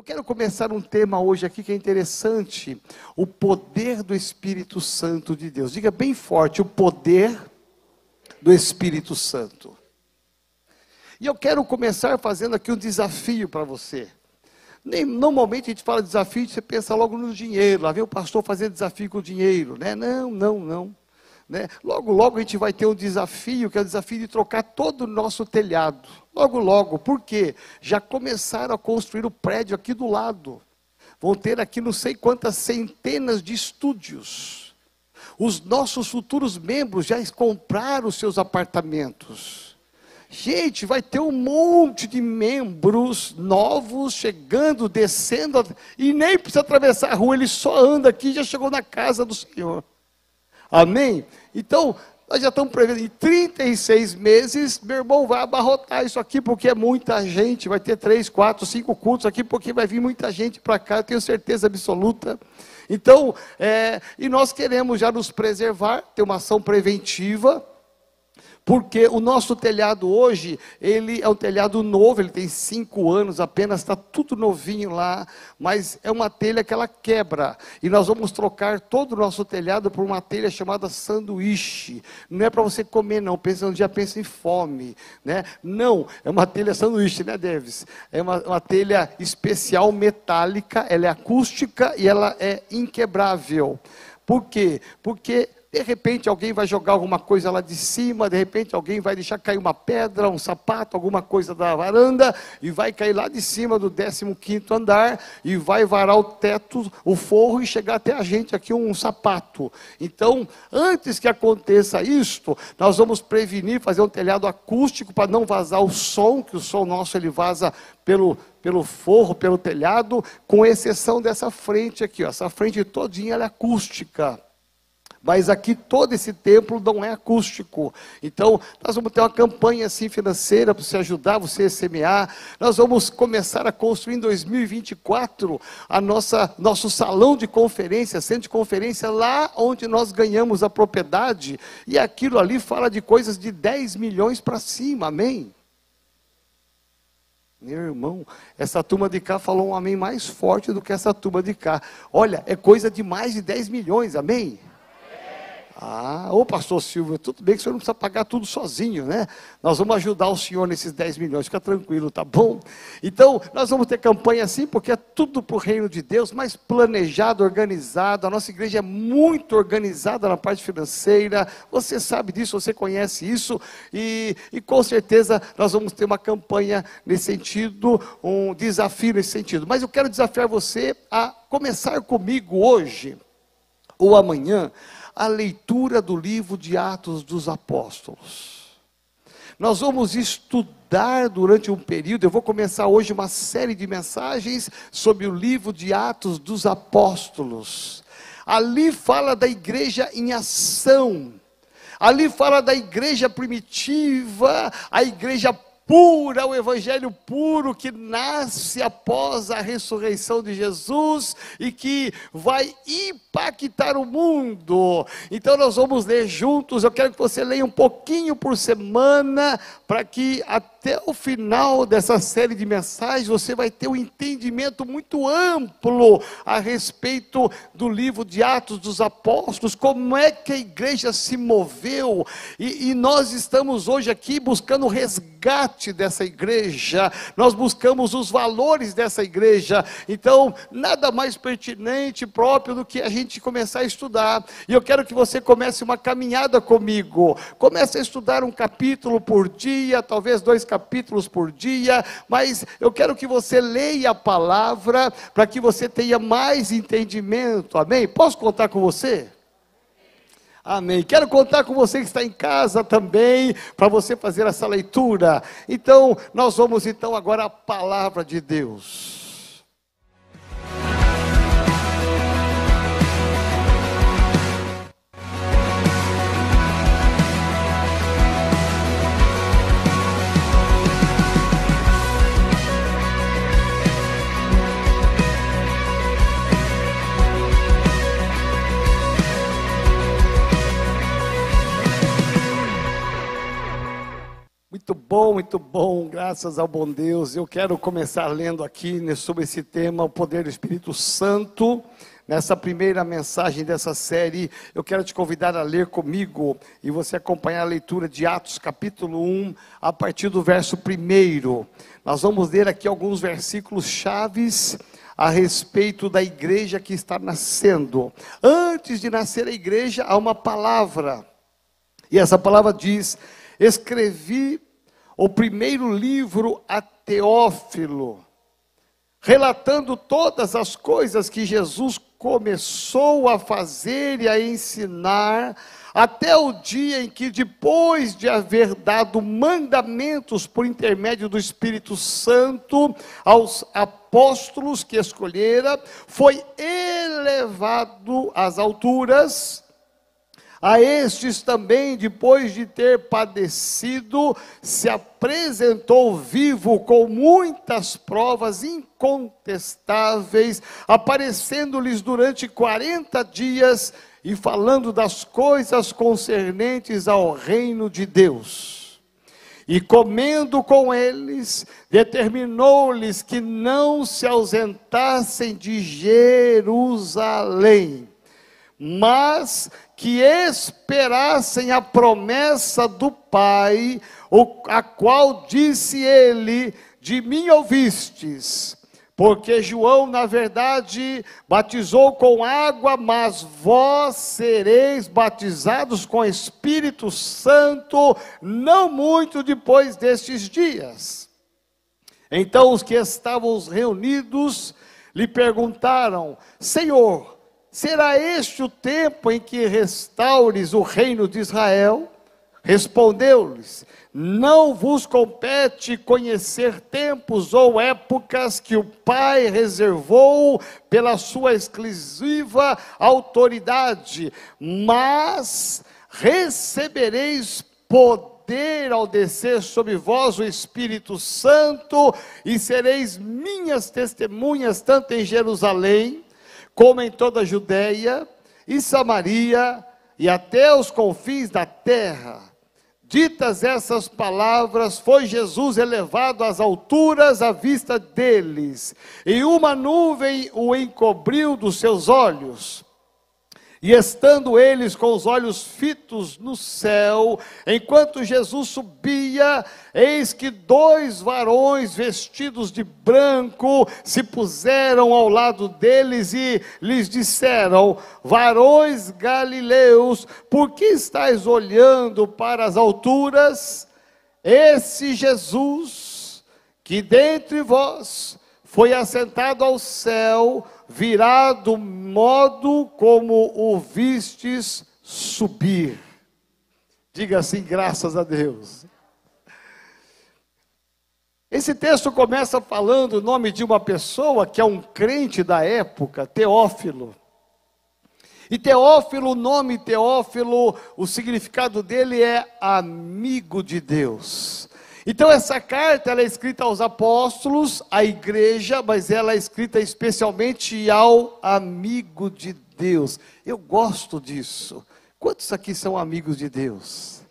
Eu quero começar um tema hoje aqui que é interessante: o poder do Espírito Santo de Deus. Diga bem forte: o poder do Espírito Santo. E eu quero começar fazendo aqui um desafio para você. Nem, normalmente a gente fala desafio, você pensa logo no dinheiro. Lá vem o pastor fazendo desafio com o dinheiro, né? Não, não, não. Né? Logo, logo a gente vai ter um desafio, que é o desafio de trocar todo o nosso telhado. Logo, logo, por quê? Já começaram a construir o prédio aqui do lado. Vão ter aqui não sei quantas centenas de estúdios. Os nossos futuros membros já compraram os seus apartamentos. Gente, vai ter um monte de membros novos chegando, descendo, e nem precisa atravessar a rua, ele só anda aqui e já chegou na casa do Senhor. Amém? Então, nós já estamos prevendo, em 36 meses, meu irmão vai abarrotar isso aqui, porque é muita gente, vai ter três, quatro, cinco cultos aqui, porque vai vir muita gente para cá, eu tenho certeza absoluta. Então, é, e nós queremos já nos preservar, ter uma ação preventiva, porque o nosso telhado hoje, ele é um telhado novo, ele tem cinco anos apenas, está tudo novinho lá, mas é uma telha que ela quebra. E nós vamos trocar todo o nosso telhado por uma telha chamada sanduíche. Não é para você comer, não. Pensa, um dia pensa em fome. Né? Não, é uma telha sanduíche, né, Deves? É uma, uma telha especial metálica, ela é acústica e ela é inquebrável. Por quê? Porque de repente alguém vai jogar alguma coisa lá de cima, de repente alguém vai deixar cair uma pedra, um sapato, alguma coisa da varanda, e vai cair lá de cima do 15 andar, e vai varar o teto, o forro, e chegar até a gente aqui um sapato. Então, antes que aconteça isto, nós vamos prevenir, fazer um telhado acústico para não vazar o som, que o som nosso ele vaza pelo, pelo forro, pelo telhado, com exceção dessa frente aqui, ó. essa frente todinha é acústica. Mas aqui todo esse templo não é acústico. Então, nós vamos ter uma campanha assim financeira para você ajudar você a semear. Nós vamos começar a construir em 2024 a nossa nosso salão de conferência, centro de conferência lá onde nós ganhamos a propriedade, e aquilo ali fala de coisas de 10 milhões para cima. Amém. Meu irmão, essa turma de cá falou um amém mais forte do que essa turma de cá. Olha, é coisa de mais de 10 milhões, amém? Ah, ô pastor Silvio, tudo bem que o senhor não precisa pagar tudo sozinho, né? Nós vamos ajudar o senhor nesses 10 milhões, fica tranquilo, tá bom? Então, nós vamos ter campanha assim, porque é tudo para o reino de Deus, mais planejado, organizado. A nossa igreja é muito organizada na parte financeira, você sabe disso, você conhece isso, e, e com certeza nós vamos ter uma campanha nesse sentido, um desafio nesse sentido. Mas eu quero desafiar você a começar comigo hoje, ou amanhã, a leitura do livro de Atos dos Apóstolos. Nós vamos estudar durante um período, eu vou começar hoje uma série de mensagens sobre o livro de Atos dos Apóstolos. Ali fala da igreja em ação. Ali fala da igreja primitiva, a igreja pura, o evangelho puro que nasce após a ressurreição de Jesus e que vai impactar o mundo. Então nós vamos ler juntos. Eu quero que você leia um pouquinho por semana para que até o final dessa série de mensagens você vai ter um entendimento muito amplo a respeito do livro de Atos dos Apóstolos, como é que a igreja se moveu. E, e nós estamos hoje aqui buscando resgate dessa igreja, nós buscamos os valores dessa igreja. Então, nada mais pertinente, próprio do que a gente começar a estudar. E eu quero que você comece uma caminhada comigo. Comece a estudar um capítulo por dia, talvez dois capítulos por dia, mas eu quero que você leia a palavra para que você tenha mais entendimento. Amém? Posso contar com você? Amém. Quero contar com você que está em casa também, para você fazer essa leitura. Então, nós vamos então agora à palavra de Deus. Muito bom, muito bom, graças ao bom Deus. Eu quero começar lendo aqui sobre esse tema, o poder do Espírito Santo. Nessa primeira mensagem dessa série, eu quero te convidar a ler comigo e você acompanhar a leitura de Atos capítulo 1, a partir do verso 1. Nós vamos ler aqui alguns versículos chaves a respeito da igreja que está nascendo. Antes de nascer a igreja, há uma palavra. E essa palavra diz: Escrevi o primeiro livro a Teófilo, relatando todas as coisas que Jesus começou a fazer e a ensinar até o dia em que, depois de haver dado mandamentos por intermédio do Espírito Santo aos apóstolos que escolhera, foi elevado às alturas. A estes também, depois de ter padecido, se apresentou vivo com muitas provas incontestáveis, aparecendo-lhes durante 40 dias e falando das coisas concernentes ao reino de Deus. E comendo com eles, determinou-lhes que não se ausentassem de Jerusalém, mas que esperassem a promessa do Pai, a qual disse ele: De mim ouvistes porque João, na verdade, batizou com água, mas vós sereis batizados com Espírito Santo, não muito depois destes dias. Então os que estavam reunidos lhe perguntaram: Senhor, será este o tempo em que restaures o reino de Israel? Respondeu-lhes: não vos compete conhecer tempos ou épocas que o Pai reservou pela sua exclusiva autoridade, mas recebereis poder ao descer sobre vós o Espírito Santo, e sereis minhas testemunhas, tanto em Jerusalém, como em toda a Judéia e Samaria, e até os confins da terra. Ditas essas palavras, foi Jesus elevado às alturas à vista deles, e uma nuvem o encobriu dos seus olhos. E estando eles com os olhos fitos no céu, enquanto Jesus subia, eis que dois varões vestidos de branco se puseram ao lado deles e lhes disseram: Varões galileus, por que estáis olhando para as alturas? Esse Jesus, que dentre vós foi assentado ao céu, virá do modo como o vistes subir. Diga assim, graças a Deus. Esse texto começa falando o nome de uma pessoa que é um crente da época, Teófilo. E Teófilo, o nome Teófilo, o significado dele é amigo de Deus. Então essa carta ela é escrita aos apóstolos, à igreja, mas ela é escrita especialmente ao amigo de Deus. Eu gosto disso. Quantos aqui são amigos de Deus?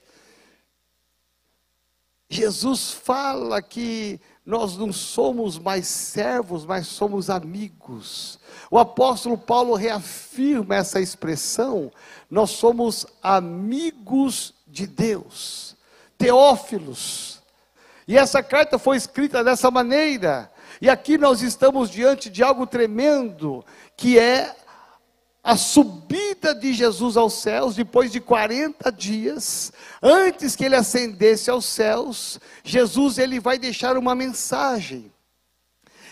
Jesus fala que nós não somos mais servos, mas somos amigos. O apóstolo Paulo reafirma essa expressão: nós somos amigos de Deus, teófilos. E essa carta foi escrita dessa maneira. E aqui nós estamos diante de algo tremendo, que é a subida de Jesus aos céus, depois de 40 dias, antes que ele ascendesse aos céus, Jesus ele vai deixar uma mensagem.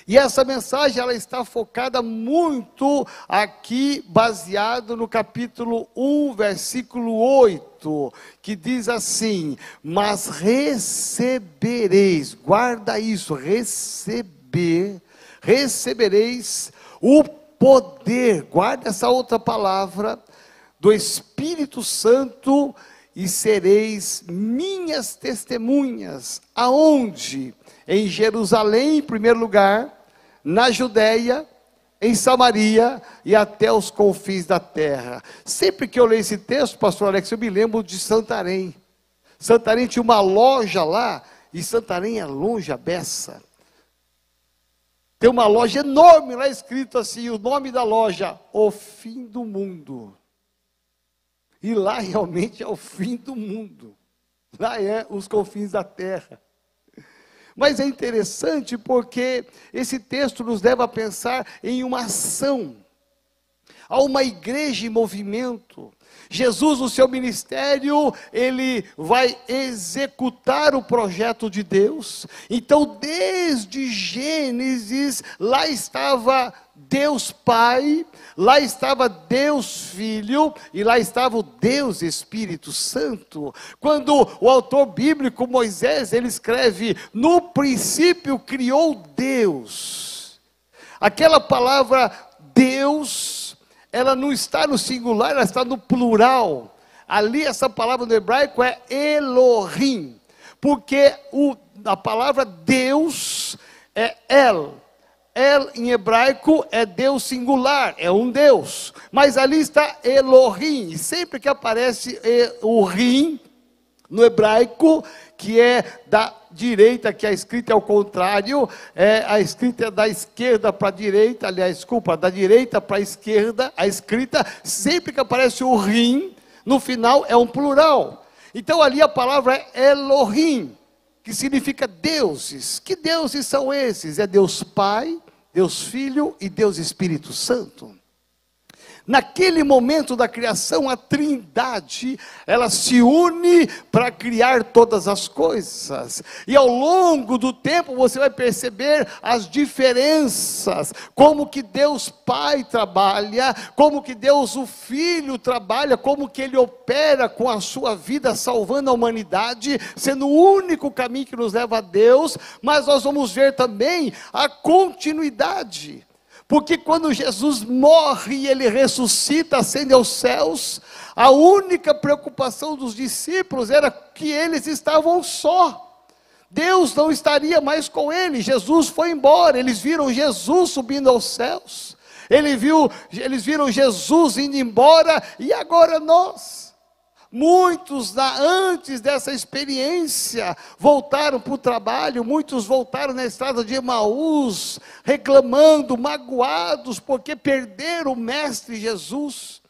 E essa mensagem ela está focada muito aqui, baseado no capítulo 1, versículo 8, que diz assim: Mas recebereis, guarda isso, receber, recebereis o poder, guarda essa outra palavra, do Espírito Santo e sereis minhas testemunhas. Aonde? Em Jerusalém, em primeiro lugar, na Judéia, em Samaria e até os confins da terra. Sempre que eu leio esse texto, pastor Alex, eu me lembro de Santarém. Santarém tinha uma loja lá e Santarém é longe a beça. Tem uma loja enorme lá escrito assim, o nome da loja, O Fim do Mundo. E lá realmente é o fim do mundo. Lá é os confins da terra. Mas é interessante porque esse texto nos leva a pensar em uma ação. Há uma igreja em movimento. Jesus, no seu ministério, ele vai executar o projeto de Deus. Então, desde Gênesis, lá estava Deus Pai, lá estava Deus Filho e lá estava o Deus Espírito Santo. Quando o autor bíblico Moisés, ele escreve: "No princípio criou Deus". Aquela palavra Deus, ela não está no singular, ela está no plural. Ali essa palavra no hebraico é Elohim, porque o, a palavra Deus é El, El em hebraico é Deus singular, é um Deus. Mas ali está Elohim. E sempre que aparece o Rim no hebraico, que é da direita, que a escrita é ao contrário, é, a escrita é da esquerda para a direita, aliás, desculpa, da direita para a esquerda, a escrita, sempre que aparece o Rim, no final é um plural. Então ali a palavra é Elohim, que significa deuses. Que deuses são esses? É Deus Pai, Deus Filho e Deus Espírito Santo. Naquele momento da criação, a Trindade, ela se une para criar todas as coisas. E ao longo do tempo você vai perceber as diferenças, como que Deus Pai trabalha, como que Deus o Filho trabalha, como que ele opera com a sua vida salvando a humanidade, sendo o único caminho que nos leva a Deus, mas nós vamos ver também a continuidade. Porque quando Jesus morre e ele ressuscita, ascende aos céus, a única preocupação dos discípulos era que eles estavam só. Deus não estaria mais com eles. Jesus foi embora. Eles viram Jesus subindo aos céus. Ele viu, eles viram Jesus indo embora e agora nós. Muitos antes dessa experiência voltaram para o trabalho, muitos voltaram na estrada de Emaús, reclamando, magoados, porque perderam o Mestre Jesus.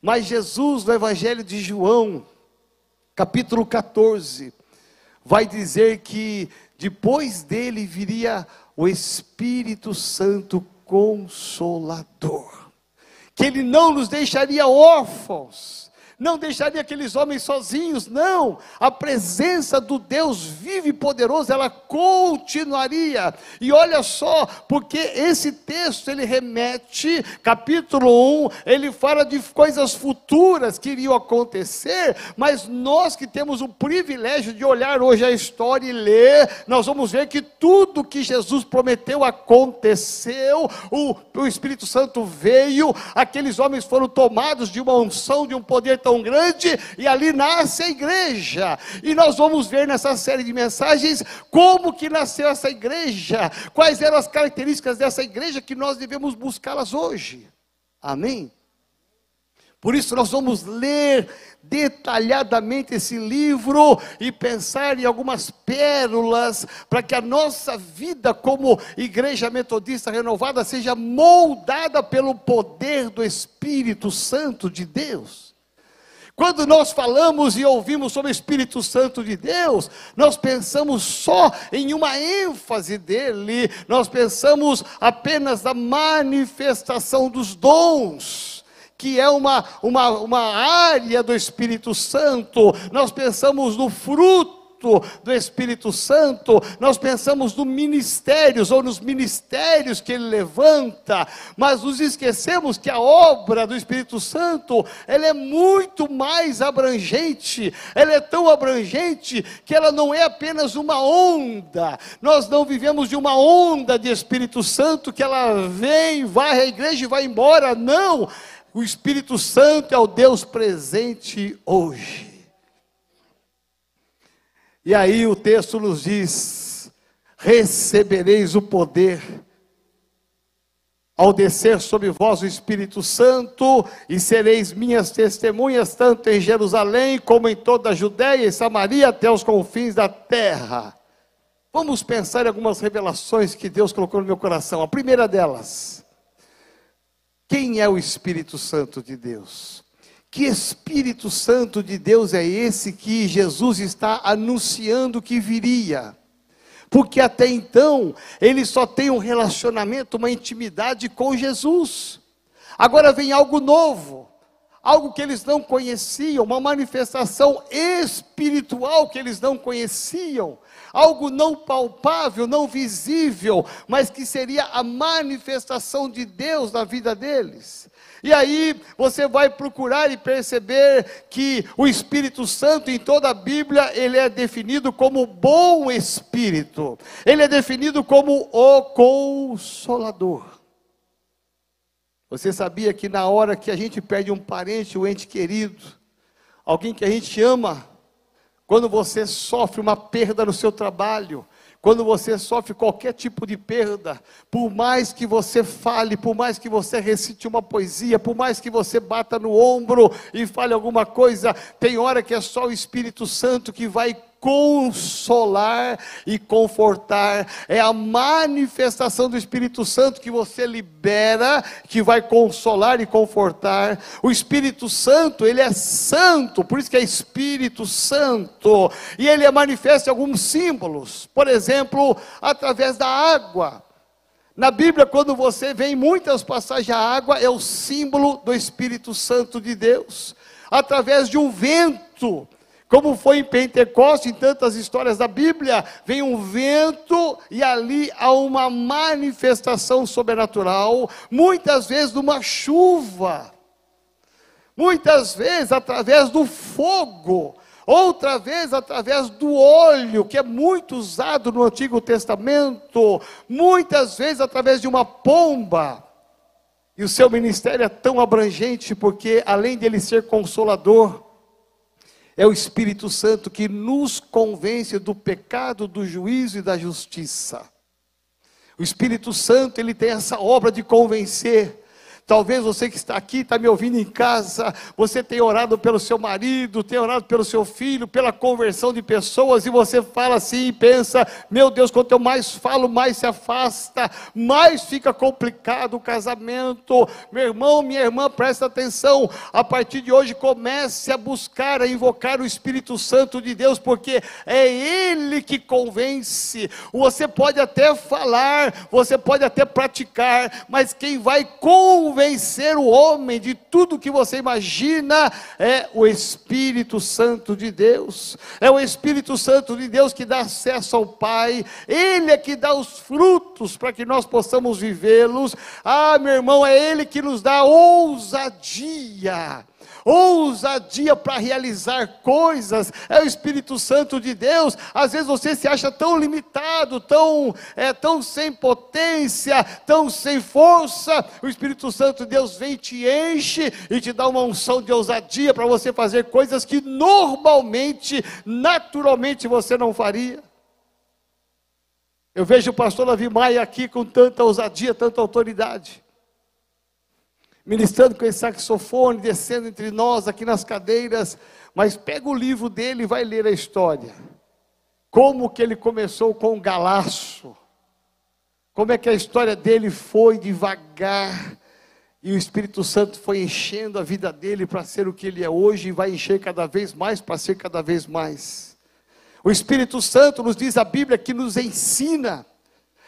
Mas Jesus, no Evangelho de João, capítulo 14, vai dizer que depois dele viria o Espírito Santo Consolador, que ele não nos deixaria órfãos não deixaria aqueles homens sozinhos, não. A presença do Deus vivo e poderoso, ela continuaria. E olha só, porque esse texto ele remete, capítulo 1, ele fala de coisas futuras que iriam acontecer, mas nós que temos o privilégio de olhar hoje a história e ler, nós vamos ver que tudo que Jesus prometeu aconteceu, o, o Espírito Santo veio, aqueles homens foram tomados de uma unção, de um poder tão grande, e ali nasce a igreja. E nós vamos ver nessa série de mensagens como que nasceu essa igreja, quais eram as características dessa igreja que nós devemos buscá-las hoje. Amém? Por isso nós vamos ler detalhadamente esse livro e pensar em algumas pérolas para que a nossa vida como igreja metodista renovada seja moldada pelo poder do Espírito Santo de Deus. Quando nós falamos e ouvimos sobre o Espírito Santo de Deus, nós pensamos só em uma ênfase dele, nós pensamos apenas na manifestação dos dons que é uma, uma, uma área do Espírito Santo, nós pensamos no fruto do Espírito Santo, nós pensamos no ministérios ou nos ministérios que ele levanta, mas nos esquecemos que a obra do Espírito Santo, ela é muito mais abrangente, ela é tão abrangente que ela não é apenas uma onda. Nós não vivemos de uma onda de Espírito Santo que ela vem, vai à igreja e vai embora, não. O Espírito Santo é o Deus presente hoje. E aí o texto nos diz: recebereis o poder ao descer sobre vós o Espírito Santo, e sereis minhas testemunhas, tanto em Jerusalém como em toda a Judéia e Samaria, até os confins da terra. Vamos pensar em algumas revelações que Deus colocou no meu coração. A primeira delas, quem é o Espírito Santo de Deus? Que Espírito Santo de Deus é esse que Jesus está anunciando que viria? Porque até então ele só tem um relacionamento, uma intimidade com Jesus. Agora vem algo novo, algo que eles não conheciam, uma manifestação espiritual que eles não conheciam, algo não palpável, não visível, mas que seria a manifestação de Deus na vida deles. E aí você vai procurar e perceber que o Espírito Santo em toda a Bíblia, ele é definido como bom espírito. Ele é definido como o consolador. Você sabia que na hora que a gente perde um parente, um ente querido, alguém que a gente ama, quando você sofre uma perda no seu trabalho, quando você sofre qualquer tipo de perda, por mais que você fale, por mais que você recite uma poesia, por mais que você bata no ombro e fale alguma coisa, tem hora que é só o Espírito Santo que vai consolar e confortar. É a manifestação do Espírito Santo que você libera, que vai consolar e confortar. O Espírito Santo, ele é santo, por isso que é Espírito Santo. E ele é manifesta em alguns símbolos. Por exemplo, através da água. Na Bíblia, quando você vê em muitas passagens a água, é o símbolo do Espírito Santo de Deus. Através de um vento, como foi em Pentecostes, em tantas histórias da Bíblia, vem um vento e ali há uma manifestação sobrenatural, muitas vezes numa chuva, muitas vezes através do fogo, outra vez através do óleo, que é muito usado no Antigo Testamento, muitas vezes através de uma pomba. E o seu ministério é tão abrangente porque, além de ele ser consolador, é o Espírito Santo que nos convence do pecado, do juízo e da justiça. O Espírito Santo, ele tem essa obra de convencer Talvez você que está aqui, está me ouvindo em casa, você tenha orado pelo seu marido, tenha orado pelo seu filho, pela conversão de pessoas, e você fala assim e pensa: meu Deus, quanto eu mais falo, mais se afasta, mais fica complicado o casamento. Meu irmão, minha irmã, presta atenção. A partir de hoje, comece a buscar, a invocar o Espírito Santo de Deus, porque é Ele que convence. Você pode até falar, você pode até praticar, mas quem vai convencer, convencer o homem de tudo que você imagina é o Espírito Santo de Deus. É o Espírito Santo de Deus que dá acesso ao Pai, Ele é que dá os frutos para que nós possamos vivê-los. Ah, meu irmão, é Ele que nos dá ousadia ousadia para realizar coisas, é o Espírito Santo de Deus. Às vezes você se acha tão limitado, tão, é, tão sem potência, tão sem força. O Espírito Santo de Deus vem, te enche e te dá uma unção de ousadia para você fazer coisas que normalmente, naturalmente você não faria. Eu vejo o pastor Davi Maia aqui com tanta ousadia, tanta autoridade ministrando com esse saxofone, descendo entre nós aqui nas cadeiras, mas pega o livro dele e vai ler a história. Como que ele começou com o galaço, como é que a história dele foi devagar, e o Espírito Santo foi enchendo a vida dele para ser o que ele é hoje e vai encher cada vez mais para ser cada vez mais. O Espírito Santo nos diz a Bíblia que nos ensina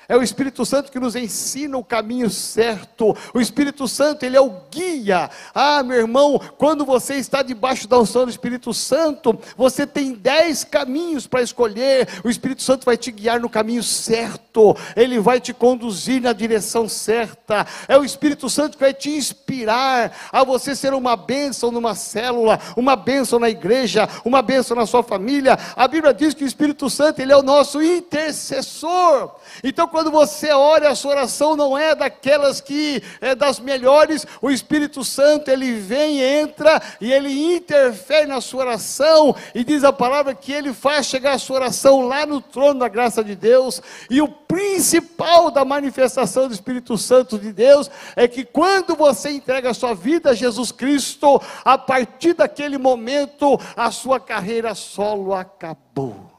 é o Espírito Santo que nos ensina o caminho certo. O Espírito Santo, ele é o guia. Ah, meu irmão, quando você está debaixo da unção do Espírito Santo, você tem dez caminhos para escolher. O Espírito Santo vai te guiar no caminho certo. Ele vai te conduzir na direção certa. É o Espírito Santo que vai te inspirar a você ser uma bênção numa célula, uma bênção na igreja, uma bênção na sua família. A Bíblia diz que o Espírito Santo, ele é o nosso intercessor. Então, quando você ora, a sua oração não é daquelas que é das melhores, o Espírito Santo ele vem, entra e ele interfere na sua oração e diz a palavra que ele faz chegar a sua oração lá no trono da graça de Deus. E o principal da manifestação do Espírito Santo de Deus é que quando você entrega a sua vida a Jesus Cristo, a partir daquele momento a sua carreira solo acabou.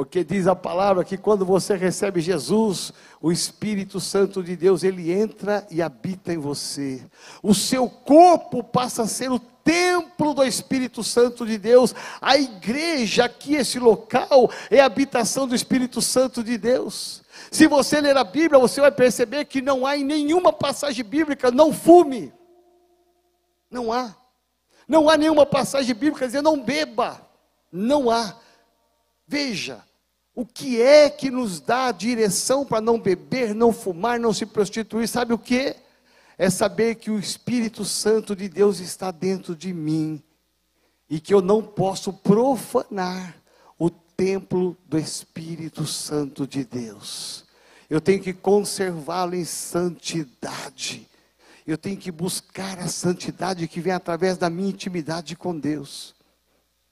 Porque diz a palavra que quando você recebe Jesus, o Espírito Santo de Deus, ele entra e habita em você. O seu corpo passa a ser o templo do Espírito Santo de Deus. A igreja aqui, esse local, é a habitação do Espírito Santo de Deus. Se você ler a Bíblia, você vai perceber que não há em nenhuma passagem bíblica não fume. Não há. Não há nenhuma passagem bíblica dizendo não beba. Não há. Veja, o que é que nos dá a direção para não beber, não fumar, não se prostituir? Sabe o que? É saber que o Espírito Santo de Deus está dentro de mim e que eu não posso profanar o templo do Espírito Santo de Deus. Eu tenho que conservá-lo em santidade. Eu tenho que buscar a santidade que vem através da minha intimidade com Deus.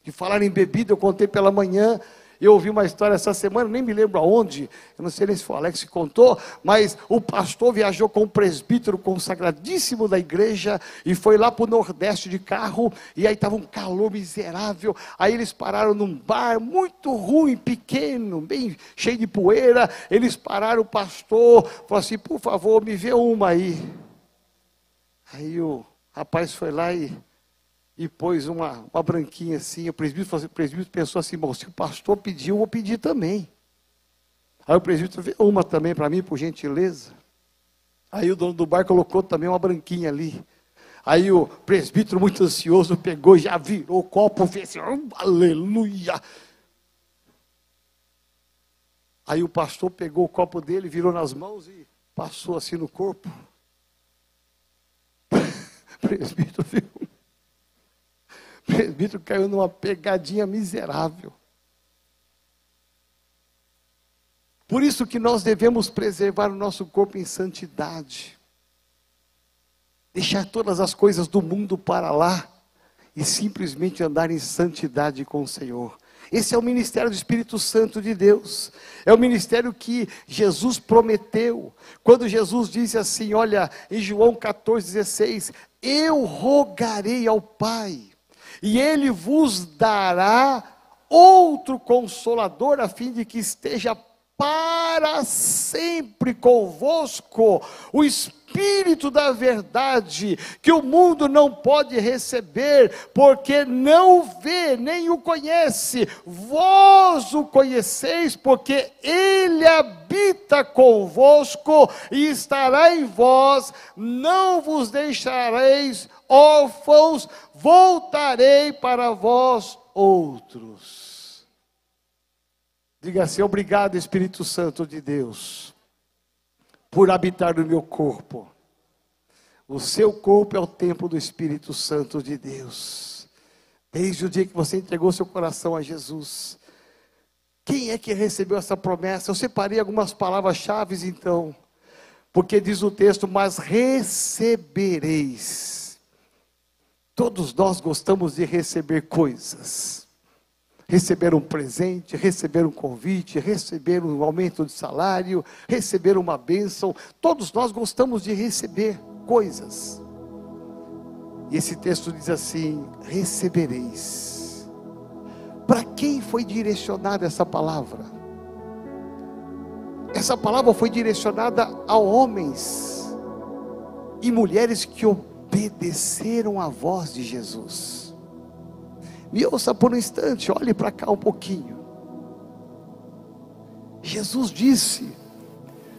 De falar em bebida, eu contei pela manhã eu ouvi uma história essa semana, nem me lembro aonde, eu não sei nem se foi o Alex que contou, mas o pastor viajou com um presbítero consagradíssimo da igreja e foi lá para o Nordeste de carro, e aí estava um calor miserável. Aí eles pararam num bar muito ruim, pequeno, bem cheio de poeira. Eles pararam, o pastor falou assim: por favor, me vê uma aí. Aí o rapaz foi lá e e pôs uma, uma branquinha assim. O presbítero, assim, o presbítero pensou assim: bom, se o pastor pediu, eu vou pedir também. Aí o presbítero vê uma também para mim, por gentileza. Aí o dono do bar colocou também uma branquinha ali. Aí o presbítero, muito ansioso, pegou, já virou o copo, fez assim, oh, aleluia. Aí o pastor pegou o copo dele, virou nas mãos e passou assim no corpo. O presbítero viu presbítero caiu numa pegadinha miserável. Por isso que nós devemos preservar o nosso corpo em santidade. Deixar todas as coisas do mundo para lá e simplesmente andar em santidade com o Senhor. Esse é o ministério do Espírito Santo de Deus. É o ministério que Jesus prometeu. Quando Jesus disse assim, olha, em João 14:16, eu rogarei ao Pai e ele vos dará outro consolador, a fim de que esteja para sempre convosco o Espírito da verdade, que o mundo não pode receber, porque não vê nem o conhece, vós o conheceis, porque ele habita convosco e estará em vós, não vos deixareis órfãos, voltarei para vós outros. Diga assim: obrigado, Espírito Santo de Deus, por habitar no meu corpo. O seu corpo é o templo do Espírito Santo de Deus. Desde o dia que você entregou seu coração a Jesus. Quem é que recebeu essa promessa? Eu separei algumas palavras-chave, então. Porque diz o texto: Mas recebereis Todos nós gostamos de receber coisas. Receber um presente, receber um convite, receber um aumento de salário, receber uma bênção. Todos nós gostamos de receber coisas. E esse texto diz assim: recebereis. Para quem foi direcionada essa palavra? Essa palavra foi direcionada a homens e mulheres que obedeceram à voz de Jesus. Me ouça por um instante, olhe para cá um pouquinho. Jesus disse: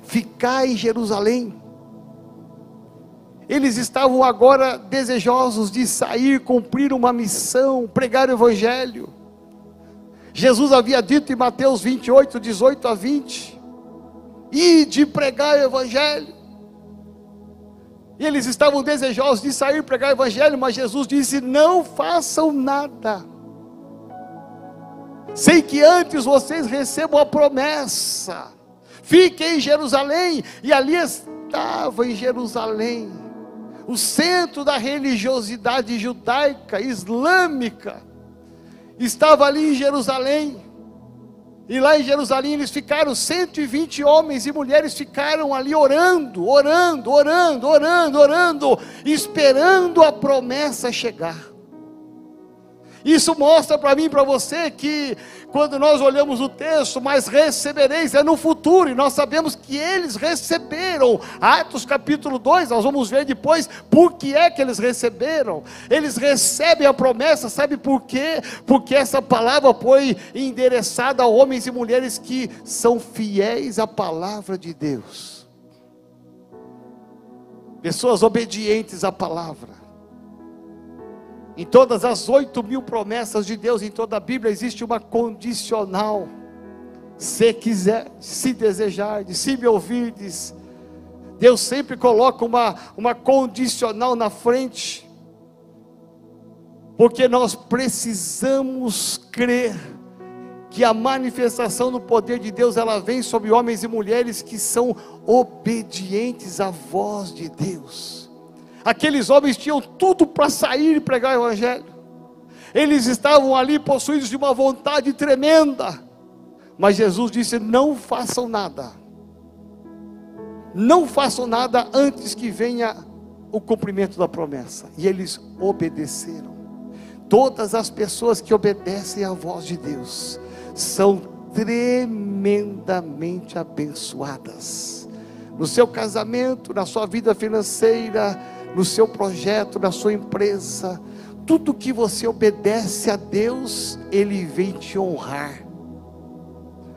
Ficai em Jerusalém. Eles estavam agora desejosos de sair, cumprir uma missão, pregar o Evangelho. Jesus havia dito em Mateus 28, 18 a 20: E de pregar o Evangelho. E eles estavam desejosos de sair pregar o evangelho, mas Jesus disse: "Não façam nada. Sei que antes vocês recebam a promessa. Fiquem em Jerusalém." E ali estava em Jerusalém, o centro da religiosidade judaica, islâmica. Estava ali em Jerusalém. E lá em Jerusalém eles ficaram 120 homens e mulheres ficaram ali orando, orando, orando, orando, orando, esperando a promessa chegar. Isso mostra para mim e para você que quando nós olhamos o texto, mas recebereis é no futuro, e nós sabemos que eles receberam. Atos capítulo 2, nós vamos ver depois por que é que eles receberam. Eles recebem a promessa, sabe por quê? Porque essa palavra foi endereçada a homens e mulheres que são fiéis à palavra de Deus. Pessoas obedientes à palavra. Em todas as oito mil promessas de Deus, em toda a Bíblia, existe uma condicional. Se quiser, se desejar, se me ouvirdes, Deus sempre coloca uma, uma condicional na frente, porque nós precisamos crer que a manifestação do poder de Deus ela vem sobre homens e mulheres que são obedientes à voz de Deus. Aqueles homens tinham tudo para sair e pregar o Evangelho. Eles estavam ali possuídos de uma vontade tremenda. Mas Jesus disse: Não façam nada. Não façam nada antes que venha o cumprimento da promessa. E eles obedeceram. Todas as pessoas que obedecem à voz de Deus são tremendamente abençoadas. No seu casamento, na sua vida financeira, no seu projeto, na sua empresa, tudo que você obedece a Deus, Ele vem te honrar.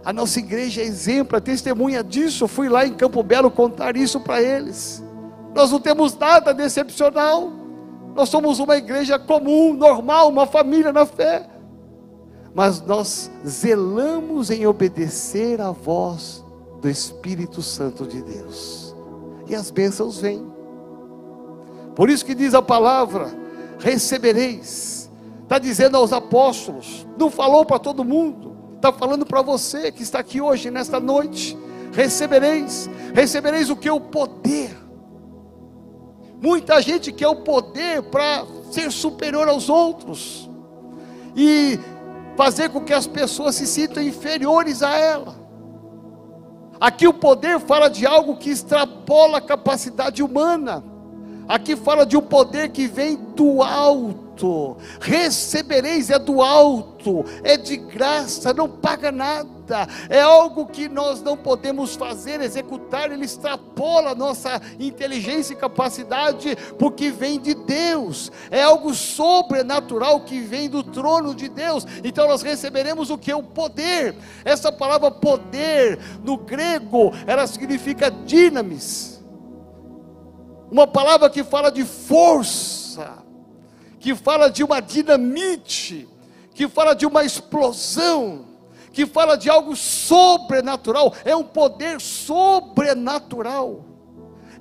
A nossa igreja é exemplo, é testemunha disso. Eu fui lá em Campo Belo contar isso para eles. Nós não temos nada de excepcional. Nós somos uma igreja comum, normal, uma família na fé. Mas nós zelamos em obedecer à voz do Espírito Santo de Deus. E as bênçãos vêm. Por isso que diz a palavra: recebereis. Está dizendo aos apóstolos, não falou para todo mundo, está falando para você que está aqui hoje, nesta noite. Recebereis, recebereis o que? O poder. Muita gente quer o poder para ser superior aos outros e fazer com que as pessoas se sintam inferiores a ela. Aqui o poder fala de algo que extrapola a capacidade humana. Aqui fala de um poder que vem do alto. Recebereis é do alto, é de graça, não paga nada. É algo que nós não podemos fazer, executar, ele extrapola a nossa inteligência e capacidade, porque vem de Deus. É algo sobrenatural que vem do trono de Deus. Então nós receberemos o que? O poder. Essa palavra poder no grego, ela significa dinamis uma palavra que fala de força, que fala de uma dinamite, que fala de uma explosão, que fala de algo sobrenatural, é um poder sobrenatural.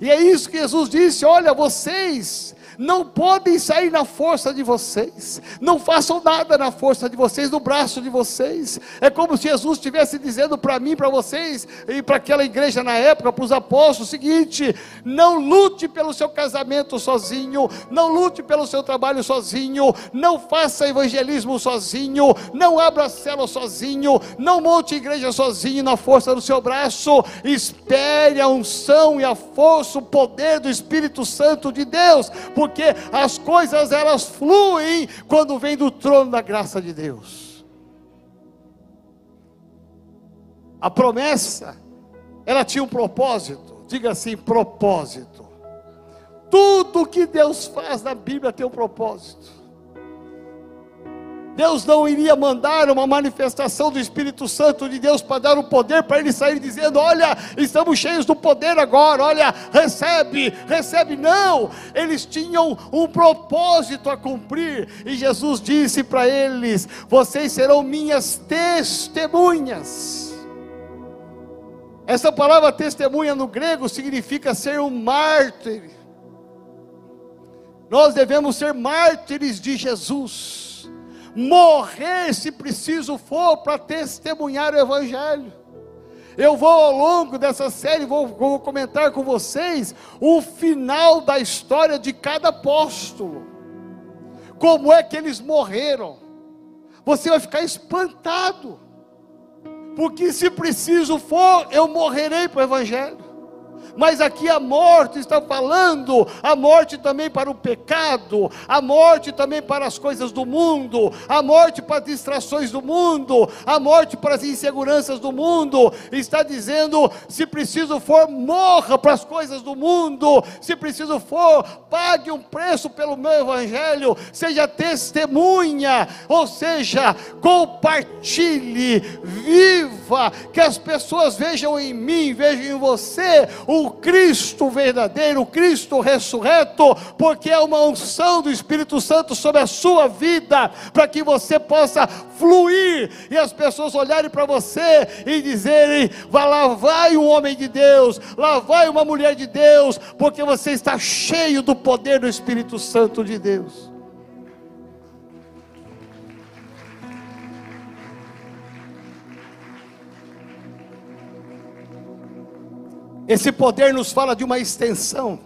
E é isso que Jesus disse: olha, vocês não podem sair na força de vocês, não façam nada na força de vocês, no braço de vocês. É como se Jesus estivesse dizendo para mim, para vocês e para aquela igreja na época, para os apóstolos, o seguinte: não lute pelo seu casamento sozinho, não lute pelo seu trabalho sozinho, não faça evangelismo sozinho, não abra célula sozinho, não monte igreja sozinho na força do seu braço, espere a unção e a força, o poder do Espírito Santo de Deus, porque as coisas elas fluem quando vem do trono da graça de Deus. A promessa, ela tinha um propósito, diga assim: propósito. Tudo que Deus faz na Bíblia tem um propósito. Deus não iria mandar uma manifestação do Espírito Santo de Deus para dar o poder para ele sair dizendo: Olha, estamos cheios do poder agora, olha, recebe, recebe. Não, eles tinham um propósito a cumprir, e Jesus disse para eles: Vocês serão minhas testemunhas. Essa palavra testemunha no grego significa ser um mártir. Nós devemos ser mártires de Jesus morrer se preciso for para testemunhar o Evangelho. Eu vou ao longo dessa série, vou, vou, comentar com vocês o final da história de cada apóstolo. Como é que eles morreram? Você vai ficar espantado, porque se preciso for, eu morrerei para o Evangelho. Mas aqui a morte está falando, a morte também para o pecado, a morte também para as coisas do mundo, a morte para as distrações do mundo, a morte para as inseguranças do mundo. Está dizendo: se preciso for, morra para as coisas do mundo, se preciso for, pague um preço pelo meu evangelho, seja testemunha, ou seja, compartilhe, viva, que as pessoas vejam em mim, vejam em você o Cristo verdadeiro, o Cristo ressurreto, porque é uma unção do Espírito Santo sobre a sua vida, para que você possa fluir e as pessoas olharem para você e dizerem: lá vai um homem de Deus, lá vai uma mulher de Deus, porque você está cheio do poder do Espírito Santo de Deus. Esse poder nos fala de uma extensão.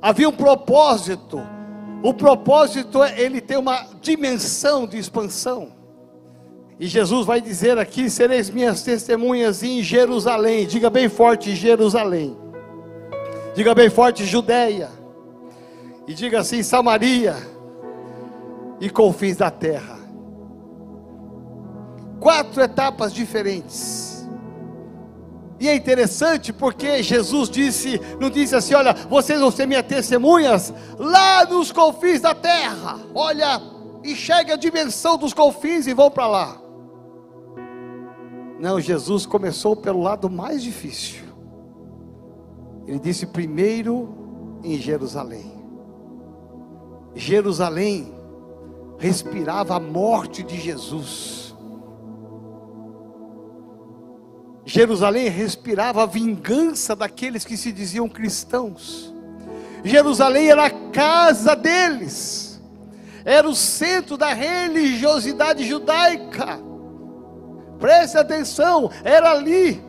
Havia um propósito. O propósito é ele tem uma dimensão de expansão. E Jesus vai dizer aqui: sereis minhas testemunhas em Jerusalém. Diga bem forte: Jerusalém. Diga bem forte: Judéia. E diga assim: Samaria e confins da terra. Quatro etapas diferentes e é interessante porque Jesus disse, não disse assim, olha, vocês vão ser minhas testemunhas lá nos confins da terra. Olha, enxergue a dimensão dos confins e vão para lá. Não, Jesus começou pelo lado mais difícil. Ele disse primeiro em Jerusalém. Jerusalém respirava a morte de Jesus. Jerusalém respirava a vingança daqueles que se diziam cristãos. Jerusalém era a casa deles, era o centro da religiosidade judaica. Preste atenção, era ali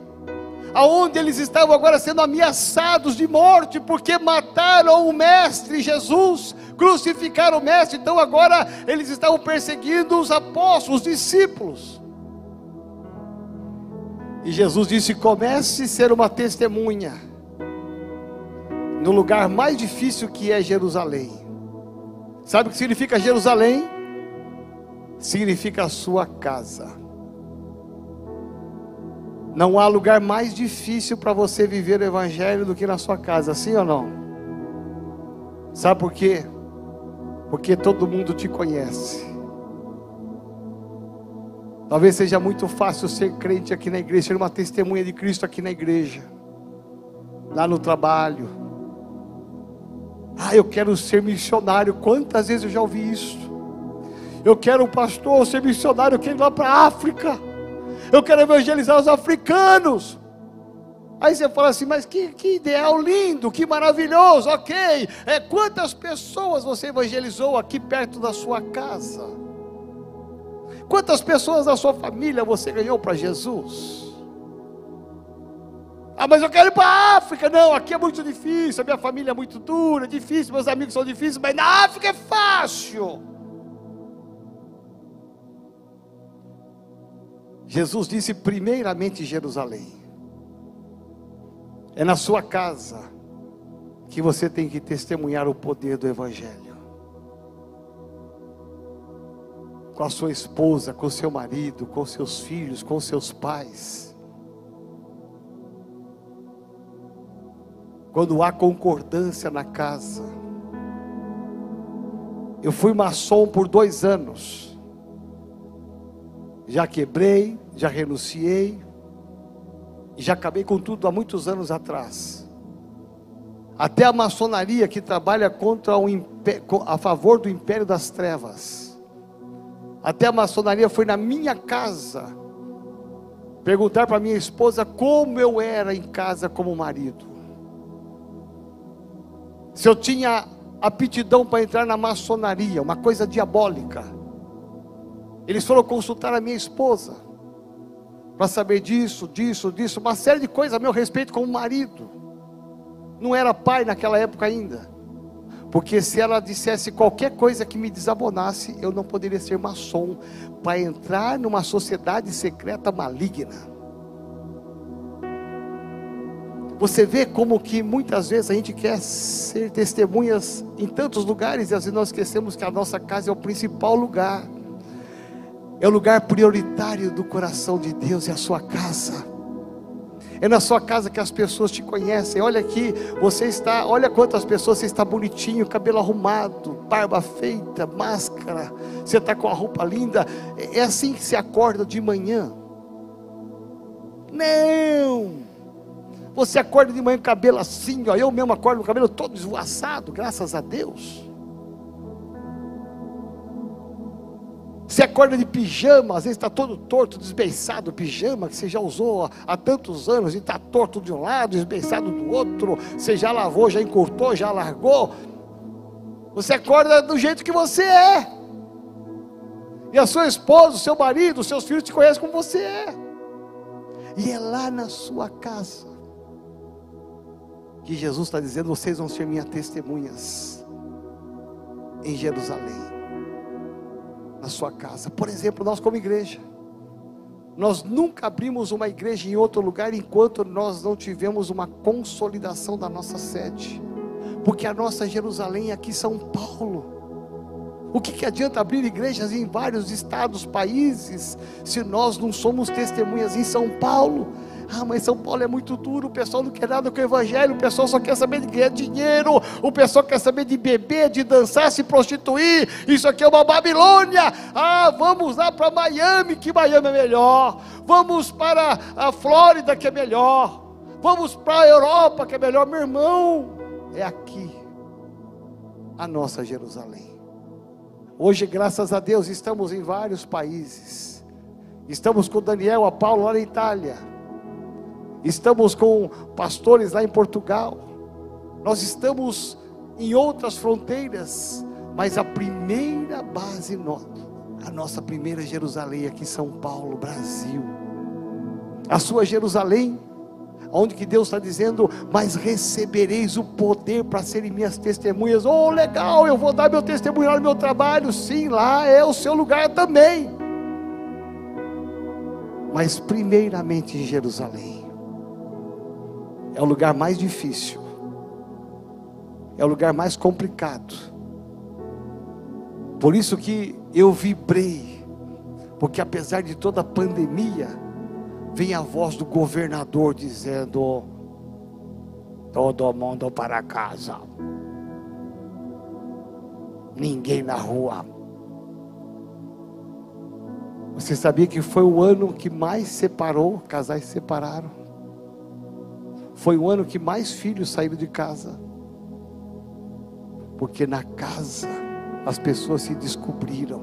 aonde eles estavam agora sendo ameaçados de morte, porque mataram o mestre Jesus, crucificaram o mestre, então agora eles estavam perseguindo os apóstolos, os discípulos. E Jesus disse: comece a ser uma testemunha no lugar mais difícil que é Jerusalém. Sabe o que significa Jerusalém? Significa a sua casa. Não há lugar mais difícil para você viver o Evangelho do que na sua casa, sim ou não? Sabe por quê? Porque todo mundo te conhece. Talvez seja muito fácil ser crente aqui na igreja, ser uma testemunha de Cristo aqui na igreja, lá no trabalho. Ah, eu quero ser missionário. Quantas vezes eu já ouvi isso? Eu quero um pastor, ser missionário, eu quero ir lá para a África. Eu quero evangelizar os africanos. Aí você fala assim, mas que, que ideal lindo, que maravilhoso, ok. É, quantas pessoas você evangelizou aqui perto da sua casa? Quantas pessoas da sua família você ganhou para Jesus? Ah, mas eu quero ir para a África. Não, aqui é muito difícil. A minha família é muito dura, é difícil. Meus amigos são difíceis, mas na África é fácil. Jesus disse primeiramente Jerusalém. É na sua casa que você tem que testemunhar o poder do Evangelho. Com a sua esposa, com o seu marido, com seus filhos, com seus pais. Quando há concordância na casa. Eu fui maçom por dois anos. Já quebrei, já renunciei, e já acabei com tudo há muitos anos atrás. Até a maçonaria que trabalha contra o, a favor do império das trevas até a maçonaria foi na minha casa perguntar para minha esposa como eu era em casa como marido. Se eu tinha aptidão para entrar na maçonaria, uma coisa diabólica. Eles foram consultar a minha esposa para saber disso, disso, disso, uma série de coisas a meu respeito como marido. Não era pai naquela época ainda. Porque se ela dissesse qualquer coisa que me desabonasse, eu não poderia ser maçom para entrar numa sociedade secreta maligna. Você vê como que muitas vezes a gente quer ser testemunhas em tantos lugares e às vezes nós esquecemos que a nossa casa é o principal lugar. É o lugar prioritário do coração de Deus, é a sua casa. É na sua casa que as pessoas te conhecem. Olha aqui, você está, olha quantas pessoas você está bonitinho, cabelo arrumado, barba feita, máscara. Você está com a roupa linda. É assim que se acorda de manhã. Não! Você acorda de manhã com o cabelo assim, ó. Eu mesmo acordo com o cabelo todo esvoaçado, graças a Deus. Você acorda de pijama, às vezes está todo torto, desbeiçado, pijama que você já usou há tantos anos e está torto de um lado, desbeiçado do outro. Você já lavou, já encurtou, já largou. Você acorda do jeito que você é. E a sua esposa, o seu marido, os seus filhos te conhecem como você é. E é lá na sua casa que Jesus está dizendo: vocês vão ser minhas testemunhas em Jerusalém, na sua casa. Por exemplo, nós, como igreja, nós nunca abrimos uma igreja em outro lugar enquanto nós não tivemos uma consolidação da nossa sede, porque a nossa Jerusalém é aqui São Paulo. O que, que adianta abrir igrejas em vários estados, países, se nós não somos testemunhas em São Paulo? Ah, mas São Paulo é muito duro, o pessoal não quer nada com o Evangelho, o pessoal só quer saber de ganhar dinheiro, o pessoal quer saber de beber, de dançar, se prostituir. Isso aqui é uma Babilônia. Ah, vamos lá para Miami, que Miami é melhor. Vamos para a Flórida, que é melhor. Vamos para a Europa, que é melhor. Meu irmão, é aqui a nossa Jerusalém. Hoje, graças a Deus, estamos em vários países. Estamos com Daniel, a Paulo lá na Itália estamos com pastores lá em Portugal, nós estamos em outras fronteiras, mas a primeira base nossa, a nossa primeira Jerusalém aqui em São Paulo, Brasil, a sua Jerusalém, onde que Deus está dizendo, mas recebereis o poder para serem minhas testemunhas. Oh, legal, eu vou dar meu testemunho no meu trabalho. Sim, lá é o seu lugar também. Mas primeiramente em Jerusalém é o lugar mais difícil, é o lugar mais complicado. Por isso que eu vibrei, porque apesar de toda a pandemia, vem a voz do governador dizendo: todo mundo para casa, ninguém na rua. Você sabia que foi o ano que mais separou, casais se separaram? Foi o ano que mais filhos saíram de casa. Porque na casa as pessoas se descobriram.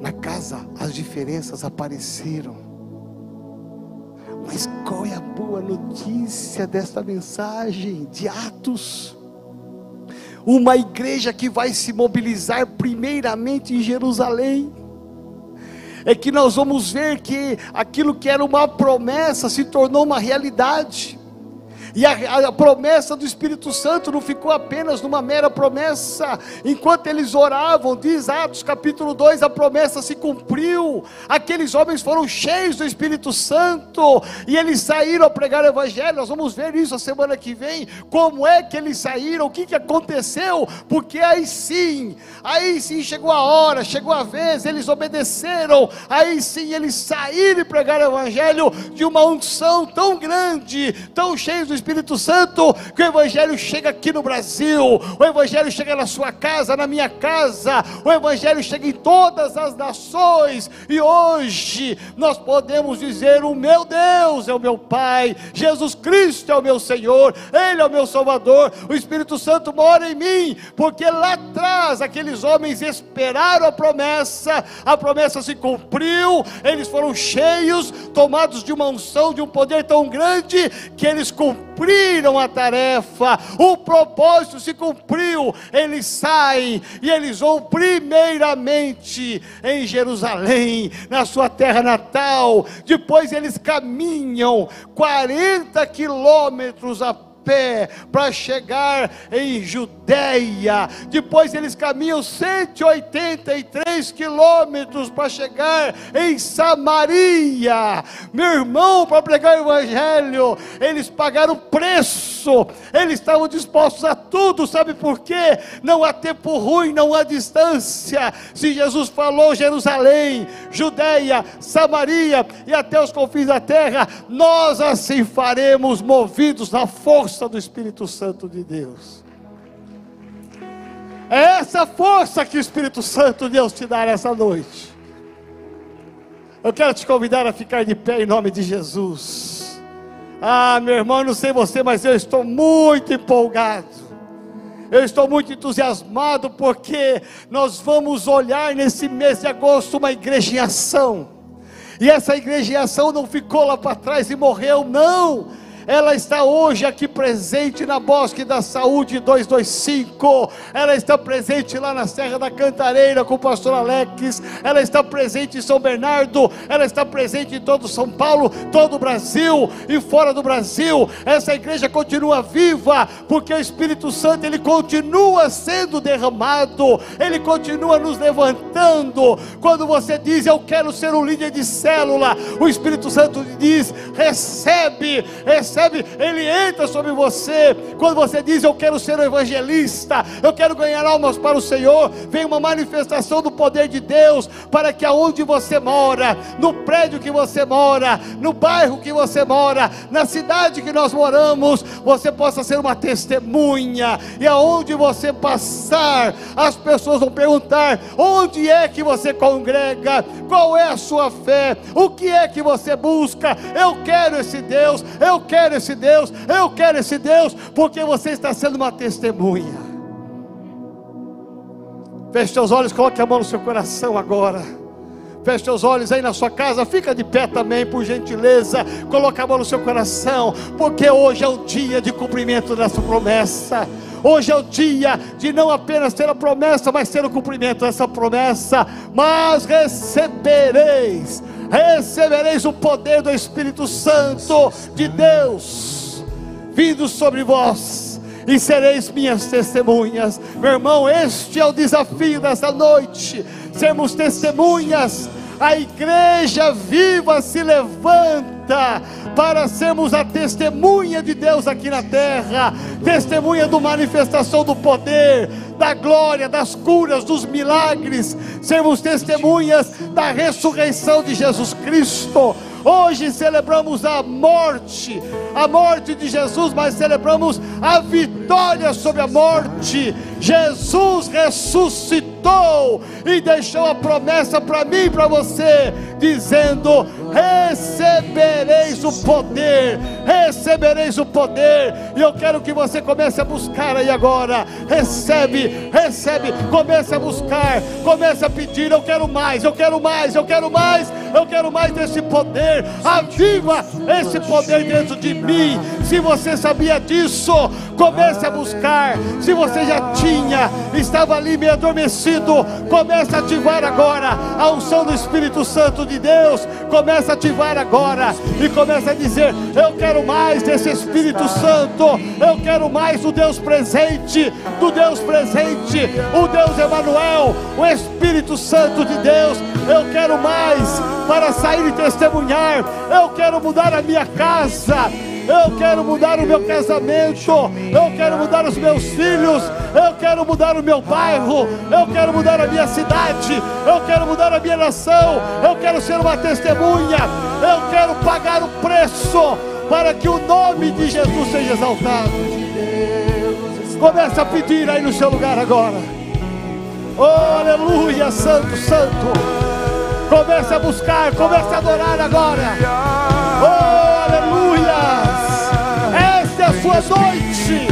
Na casa as diferenças apareceram. Mas qual é a boa notícia desta mensagem de Atos? Uma igreja que vai se mobilizar primeiramente em Jerusalém é que nós vamos ver que aquilo que era uma promessa se tornou uma realidade. E a, a, promessa do Espírito Santo não ficou apenas numa mera promessa. Enquanto eles oravam, diz Atos capítulo 2, a promessa se cumpriu. Aqueles homens foram cheios do Espírito Santo e eles saíram a pregar o Evangelho. Nós vamos ver isso a semana que vem. Como é que eles saíram? O que, que aconteceu? Porque aí sim, aí sim chegou a hora, chegou a vez, eles obedeceram. Aí sim eles saíram e pregaram o Evangelho de uma unção tão grande, tão cheios do Espírito Santo, que o Evangelho chega aqui no Brasil, o Evangelho chega na sua casa, na minha casa, o Evangelho chega em todas as nações, e hoje nós podemos dizer: O meu Deus é o meu Pai, Jesus Cristo é o meu Senhor, Ele é o meu Salvador, o Espírito Santo mora em mim, porque lá atrás aqueles homens esperaram a promessa, a promessa se cumpriu, eles foram cheios, tomados de uma unção, de um poder tão grande, que eles cumpriram cumpriram a tarefa, o propósito se cumpriu, eles saem e eles vão primeiramente em Jerusalém, na sua terra natal, depois eles caminham 40 quilômetros a pé para chegar em Judéia. Depois eles caminham 183 quilômetros para chegar em Samaria. Meu irmão, para pregar o Evangelho, eles pagaram preço, eles estavam dispostos a tudo, sabe por quê? Não há tempo ruim, não há distância. Se Jesus falou Jerusalém, Judéia, Samaria e até os confins da terra, nós assim faremos, movidos na força do Espírito Santo de Deus. É essa força que o Espírito Santo de Deus te dá nessa noite. Eu quero te convidar a ficar de pé em nome de Jesus. Ah, meu irmão, não sei você, mas eu estou muito empolgado. Eu estou muito entusiasmado porque nós vamos olhar nesse mês de agosto uma igreja em ação. E essa igreja em ação não ficou lá para trás e morreu, não ela está hoje aqui presente na Bosque da Saúde 225, ela está presente lá na Serra da Cantareira com o pastor Alex, ela está presente em São Bernardo, ela está presente em todo São Paulo, todo o Brasil e fora do Brasil. Essa igreja continua viva, porque o Espírito Santo ele continua sendo derramado, ele continua nos levantando. Quando você diz eu quero ser um líder de célula, o Espírito Santo diz: recebe, recebe recebe, ele entra sobre você. Quando você diz eu quero ser um evangelista, eu quero ganhar almas para o Senhor, vem uma manifestação do poder de Deus para que aonde você mora, no prédio que você mora, no bairro que você mora, na cidade que nós moramos, você possa ser uma testemunha. E aonde você passar, as pessoas vão perguntar: onde é que você congrega? Qual é a sua fé? O que é que você busca? Eu quero esse Deus, eu quero quero esse Deus, eu quero esse Deus, porque você está sendo uma testemunha. Feche seus olhos, coloque a mão no seu coração agora. Feche seus olhos aí na sua casa, fica de pé também, por gentileza. Coloque a mão no seu coração, porque hoje é o dia de cumprimento dessa promessa. Hoje é o dia de não apenas ter a promessa, mas ter o cumprimento dessa promessa. Mas recebereis recebereis o poder do Espírito Santo de Deus vindo sobre vós e sereis minhas testemunhas. Meu irmão, este é o desafio dessa noite: sermos testemunhas. A igreja viva se levanta para sermos a testemunha de Deus aqui na terra, testemunha da manifestação do poder, da glória, das curas, dos milagres, sermos testemunhas da ressurreição de Jesus Cristo. Hoje celebramos a morte, a morte de Jesus, mas celebramos a vitória sobre a morte. Jesus ressuscitou e deixou a promessa para mim e para você, dizendo: recebereis o poder, recebereis o poder. E eu quero que você comece a buscar aí agora. Recebe, recebe, comece a buscar, comece a pedir. Eu quero mais, eu quero mais, eu quero mais, eu quero mais desse poder. Aviva esse poder dentro de mim. Se você sabia disso, comece a buscar. Se você já tinha tinha, estava ali meio adormecido. Começa a ativar agora a unção do Espírito Santo de Deus. Começa a ativar agora e começa a dizer: Eu quero mais desse Espírito Santo. Eu quero mais do Deus presente, do Deus presente, o Deus Emanuel, o Espírito Santo de Deus. Eu quero mais para sair e testemunhar. Eu quero mudar a minha casa. Eu quero mudar o meu casamento. Eu quero mudar os meus filhos. Eu quero mudar o meu bairro. Eu quero mudar a minha cidade. Eu quero mudar a minha nação. Eu quero ser uma testemunha. Eu quero pagar o preço para que o nome de Jesus seja exaltado. Comece a pedir aí no seu lugar agora. Oh, aleluia, santo, santo. Comece a buscar, comece a adorar agora. Oh, sua noite.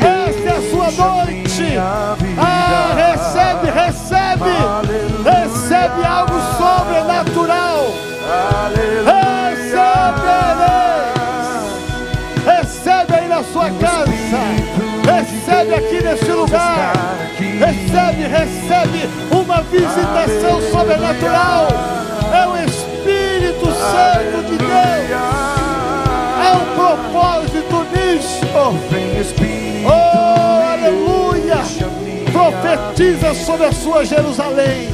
Esta é a sua noite. Ah, recebe, recebe. Recebe algo sobrenatural. Recebereis. Recebe aí na sua casa. Recebe aqui neste lugar. Recebe, recebe uma visitação sobrenatural. É o Espírito Santo de Deus. É um propósito. Oh, aleluia! Profetiza sobre a sua Jerusalém.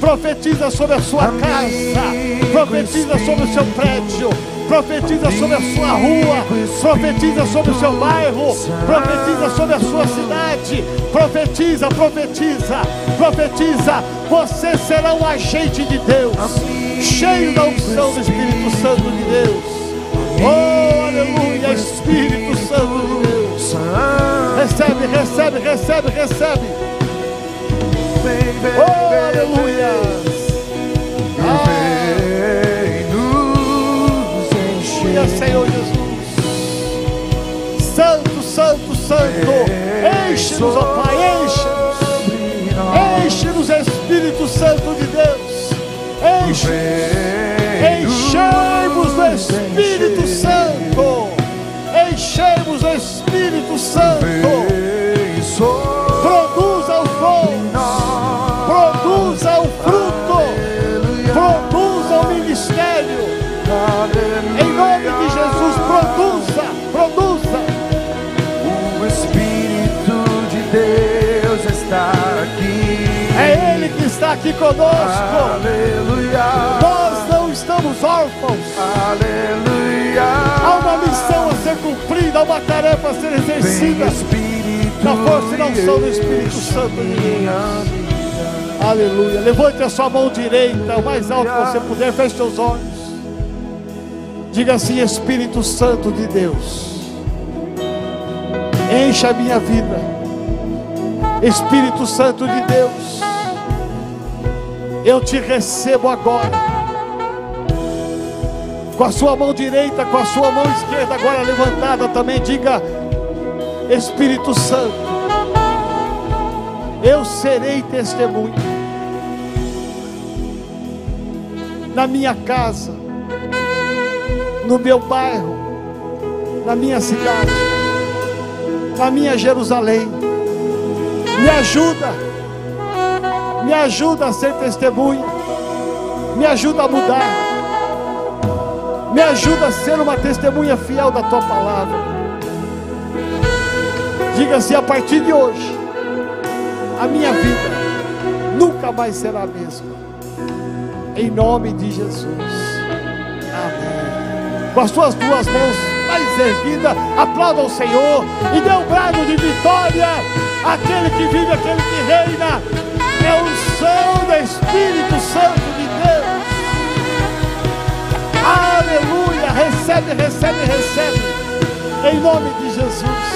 Profetiza sobre a sua casa. Profetiza sobre o seu prédio. Profetiza sobre a sua rua. Profetiza sobre o seu bairro. Profetiza sobre a sua cidade. Profetiza, profetiza, profetiza. Você será um agente de Deus. Cheio da unção do Espírito Santo de Deus. Oh, Espírito Santo. Recebe, recebe, recebe, recebe. Oh, aleluia. Aleluia, Senhor Jesus. Santo, santo, santo. Enche-nos, ó Pai, enche-nos. Enche-nos, Espírito Santo de Deus. Enche-nos. Espírito Santo. Produza os dons. Produza o fruto. Produza o ministério. Em nome de Jesus, produza, produza. O Espírito de Deus está aqui. É Ele que está aqui conosco. Aleluia. Nós não estamos órfãos. Aleluia. Cumprida, uma tarefa a ser exercida. Na força e na unção do Espírito Santo de Deus. Aleluia. Levante a sua mão direita, o mais alto que você puder, feche seus olhos. Diga assim: Espírito Santo de Deus, encha a minha vida. Espírito Santo de Deus, eu te recebo agora. Com a sua mão direita, com a sua mão esquerda agora levantada também, diga: Espírito Santo, eu serei testemunha na minha casa, no meu bairro, na minha cidade, na minha Jerusalém. Me ajuda, me ajuda a ser testemunha, me ajuda a mudar, me ajuda a ser uma testemunha fiel da tua palavra. Diga assim: a partir de hoje, a minha vida nunca mais será a mesma. Em nome de Jesus. Amém. Com as suas duas mãos mais erguidas, aplauda o Senhor e dê um brado de vitória. Aquele que vive, aquele que reina, é o som do Espírito Santo de Deus. Aleluia. Recebe, recebe, recebe. Em nome de Jesus.